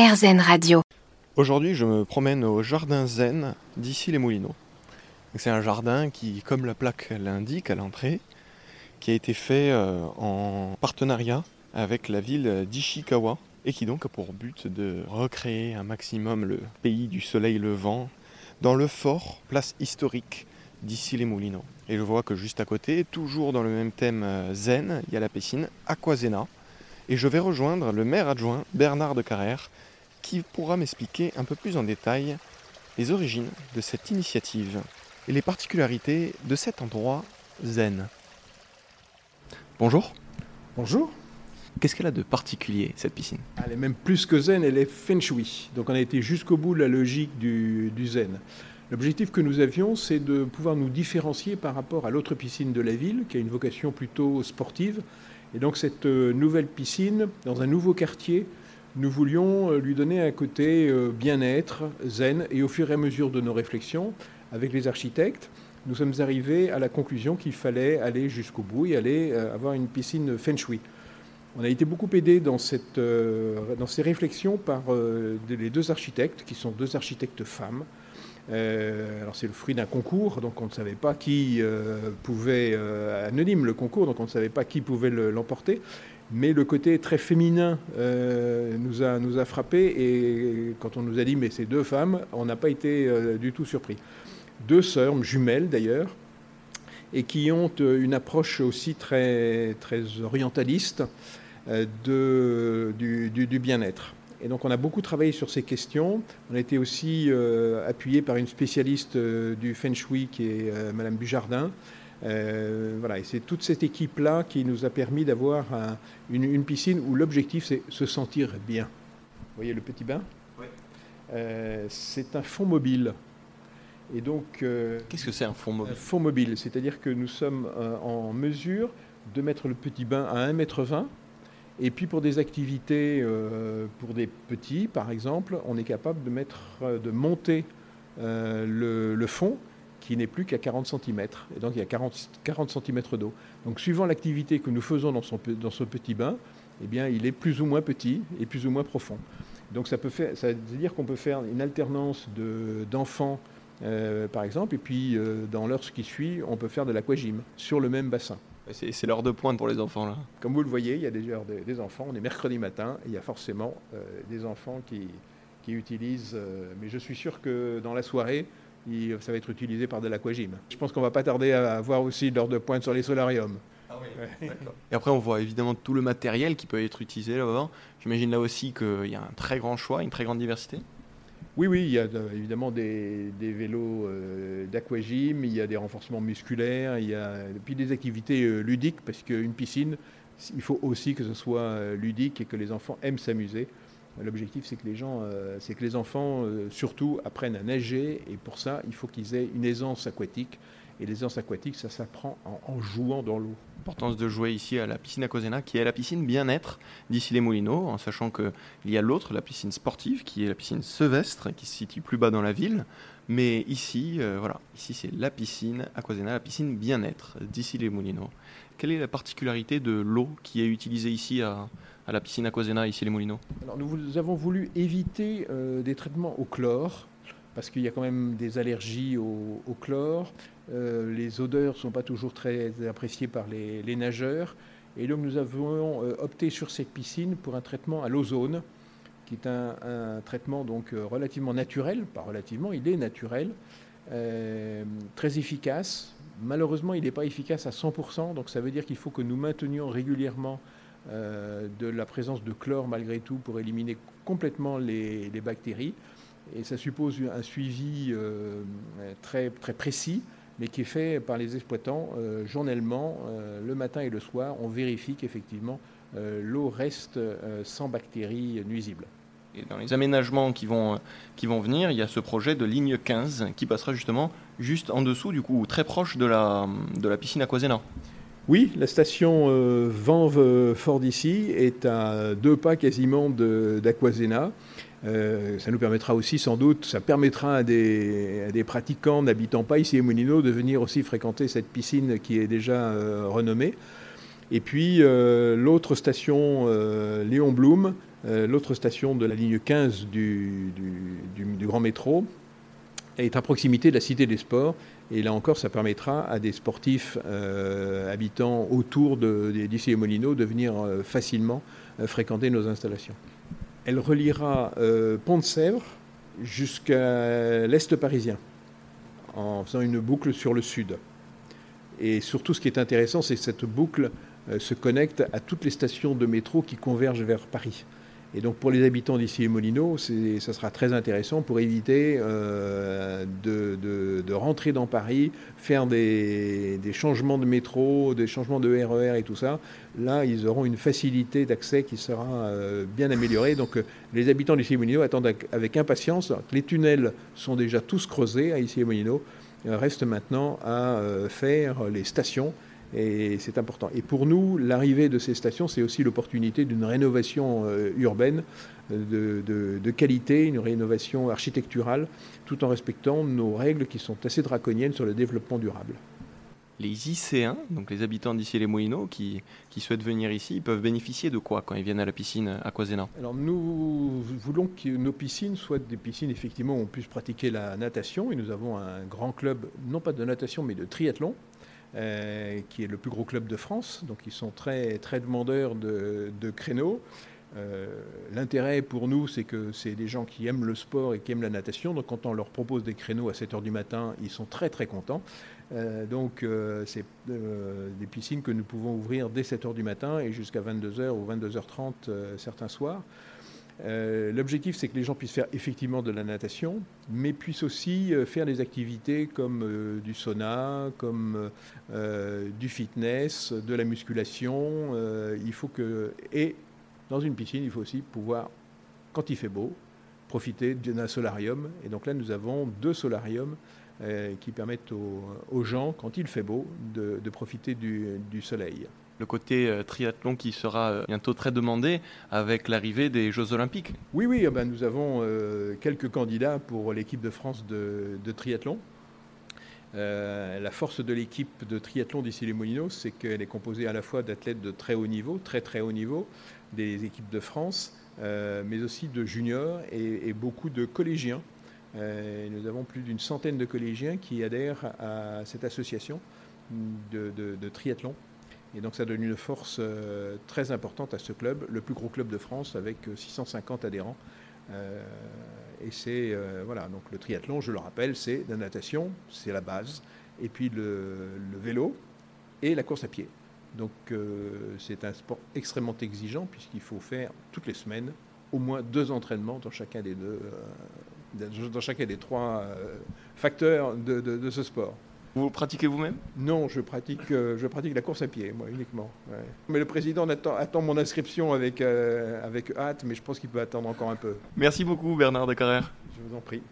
RZN Radio. Aujourd'hui, je me promène au jardin zen d'ici les Moulineaux. C'est un jardin qui, comme la plaque l'indique à l'entrée, qui a été fait euh, en partenariat avec la ville d'Ishikawa et qui donc a pour but de recréer un maximum le pays du soleil levant dans le fort, place historique d'ici les Moulineaux. Et je vois que juste à côté, toujours dans le même thème euh, zen, il y a la piscine Aquazena. Et je vais rejoindre le maire adjoint Bernard de Carrère qui pourra m'expliquer un peu plus en détail les origines de cette initiative et les particularités de cet endroit zen. Bonjour. Bonjour. Qu'est-ce qu'elle a de particulier, cette piscine? Elle est même plus que zen, elle est feng shui. Donc on a été jusqu'au bout de la logique du, du zen. L'objectif que nous avions, c'est de pouvoir nous différencier par rapport à l'autre piscine de la ville, qui a une vocation plutôt sportive. Et donc cette euh, nouvelle piscine, dans un nouveau quartier, nous voulions euh, lui donner un côté euh, bien-être, zen, et au fur et à mesure de nos réflexions avec les architectes, nous sommes arrivés à la conclusion qu'il fallait aller jusqu'au bout et aller euh, avoir une piscine feng shui. On a été beaucoup aidé dans, cette, dans ces réflexions par les deux architectes, qui sont deux architectes femmes. alors c'est le fruit d'un concours, donc on ne savait pas qui pouvait, anonyme le concours, donc on ne savait pas qui pouvait l'emporter mais le côté très féminin euh, nous, a, nous a frappé et quand on nous a dit mais c'est deux femmes, on n'a pas été euh, du tout surpris. Deux sœurs, jumelles d'ailleurs, et qui ont euh, une approche aussi très, très orientaliste de, du, du, bien-être. Et donc on a beaucoup travaillé sur ces questions. On a été aussi appuyé par une spécialiste du Feng Shui qui est Madame Bujardin, euh, voilà, et c'est toute cette équipe-là qui nous a permis d'avoir une, piscine où l'objectif c'est se sentir bien. Vous voyez le petit bain Oui. Euh, c'est un fond mobile. Et donc, euh, qu'est-ce que c'est un fond mobile? Un fond mobile, c'est-à-dire que nous sommes en mesure de mettre le petit bain à 1,20 m. Et puis pour des activités, pour des petits par exemple, on est capable de, mettre, de monter le fond qui n'est plus qu'à 40 cm. Et donc il y a 40, 40 cm d'eau. Donc suivant l'activité que nous faisons dans, son, dans ce petit bain, eh bien, il est plus ou moins petit et plus ou moins profond. Donc ça, peut faire, ça veut dire qu'on peut faire une alternance d'enfants, euh, par exemple, et puis euh, dans l'heure qui suit, on peut faire de l'aquagym sur le même bassin. C'est l'heure de pointe pour les enfants là. Comme vous le voyez, il y a des heures des enfants. On est mercredi matin et il y a forcément euh, des enfants qui, qui utilisent. mais je suis sûr que dans la soirée, ça va être utilisé par de l'aquagym. Je pense qu'on va pas tarder à voir aussi l'heure de pointe sur les solariums. Ah oui, Et après, on voit évidemment tout le matériel qui peut être utilisé là-bas. J'imagine là aussi qu'il y a un très grand choix, une très grande diversité. Oui, oui, il y a évidemment des, vélos euh, d'aquagym, il y a des renforcements musculaires, il y a puis des activités euh, ludiques, parce qu'une piscine, il faut aussi que ce soit euh, ludique et que les enfants aiment s'amuser. L'objectif, c'est que les euh, enfants, euh, surtout, apprennent à nager, et pour ça, il faut qu'ils aient une aisance aquatique. Et l'aisance aquatique, ça s'apprend en, jouant dans l'eau. L'importance de jouer ici à la piscine Aquasena, qui est la piscine bien-être d'ici les Moulineaux, en sachant qu'il y a l'autre, la piscine sportive, qui est la piscine Sevestre, qui se situe plus bas dans la ville. Mais ici, euh, voilà, ici c'est la piscine Aquasena, la piscine bien-être d'ici les Moulineaux. Quelle est la particularité de l'eau qui est utilisée ici à, à la piscine Aquasena, ici les Moulineaux? Alors, Nous avons voulu éviter euh, des traitements au chlore, parce qu'il y a quand même des allergies au, chlore. Euh, les odeurs ne sont pas toujours très appréciées par les, nageurs. Et donc nous avons euh, opté sur cette piscine pour un traitement à l'ozone, qui est un, traitement donc relativement naturel, pas relativement, il est naturel, très efficace. Malheureusement, il n'est pas efficace à 100%, donc ça veut dire qu'il faut que nous maintenions régulièrement euh, de la présence de chlore malgré tout pour éliminer complètement les, bactéries. Et ça suppose un suivi euh, très, très précis, mais qui est fait par les exploitants euh, journellement, le matin et le soir. On vérifie qu'effectivement l'eau reste sans bactéries nuisibles. Et dans les aménagements qui vont, qui vont venir, il y a ce projet de ligne 15 qui passera justement juste en dessous, du coup, très proche de la, de la piscine Aquasena. Oui, la station euh, Vanves-Fort d'ici est à deux pas quasiment d'Aquasena. Euh, ça nous permettra aussi sans doute, ça permettra à des, pratiquants n'habitant pas ici à Monino de venir aussi fréquenter cette piscine qui est déjà euh, renommée. Et puis l'autre station, Léon Blum, L'autre station de la ligne 15 du, grand métro est à proximité de la Cité des Sports. Et là encore, ça permettra à des sportifs habitants autour d'ici les Molinos de venir facilement fréquenter nos installations. Elle reliera Pont de Sèvres jusqu'à l'est parisien en faisant une boucle sur le sud. Et surtout, ce qui est intéressant, c'est que cette boucle euh, se connecte à toutes les stations de métro qui convergent vers Paris. Et donc pour les habitants d'ici les Molinos, ça sera très intéressant pour éviter euh, de, rentrer dans Paris, faire des, changements de métro, des changements de RER e et tout ça. Là, ils auront une facilité d'accès qui sera euh, bien améliorée. Donc les habitants d'ici Molinos attendent avec impatience. Les tunnels sont déjà tous creusés à ici les Molinos. Il reste maintenant à faire les stations et c'est important. Et pour nous, l'arrivée de ces stations, c'est aussi l'opportunité d'une rénovation euh, urbaine de, de, qualité, une rénovation architecturale, tout en respectant nos règles qui sont assez draconiennes sur le développement durable. Les IC1, donc les habitants d'ici les Moulineaux, qui, qui, souhaitent venir ici, ils peuvent bénéficier de quoi quand ils viennent à la piscine à Coisénan? Alors nous voulons que nos piscines soient des piscines effectivement où on puisse pratiquer la natation et nous avons un grand club, non pas de natation mais de triathlon, euh, qui est le plus gros club de France. Donc ils sont très, très demandeurs de, créneaux. Euh, l'intérêt pour nous, c'est que c'est des gens qui aiment le sport et qui aiment la natation. Donc quand on leur propose des créneaux à 7 h du matin, ils sont très très contents. Euh, donc c'est des piscines que nous pouvons ouvrir dès 7 h du matin et jusqu'à 22h ou 22h30 certains soirs. Euh, l'objectif, c'est que les gens puissent faire effectivement de la natation, mais puissent aussi euh, faire des activités comme euh, du sauna, comme du fitness, de la musculation. il faut que, et dans une piscine, il faut aussi pouvoir, quand il fait beau, profiter d'un solarium. Et donc là, nous avons deux solariums qui permettent aux, gens, quand il fait beau, de, profiter du soleil le côté euh, triathlon qui sera euh, bientôt très demandé avec l'arrivée des Jeux Olympiques. Oui, oui, eh ben, nous avons euh, quelques candidats pour l'équipe de France de, triathlon. la force de l'équipe de triathlon d'ici les Molinos, c'est qu'elle est composée à la fois d'athlètes de très haut niveau, très très haut niveau, des équipes de France, mais aussi de juniors et, beaucoup de collégiens. nous avons plus d'une centaine de collégiens qui adhèrent à cette association de triathlon. Et donc ça donne une force euh, très importante à ce club, le plus gros club de France avec 650 euh, adhérents. Euh, et c'est voilà, donc le triathlon, je le rappelle, c'est la natation, c'est la base, et puis le, vélo et la course à pied. Donc c'est un sport extrêmement exigeant puisqu'il faut faire toutes les semaines au moins deux entraînements dans chacun des deux, dans chacun des trois facteurs de ce sport. Vous pratiquez vous-même? Non, je pratique, euh, je pratique la course à pied, moi, uniquement. Mais le président attend, mon inscription avec, euh, avec hâte, mais je pense qu'il peut attendre encore un peu. Merci beaucoup, Bernard de Carrère. Je vous en prie.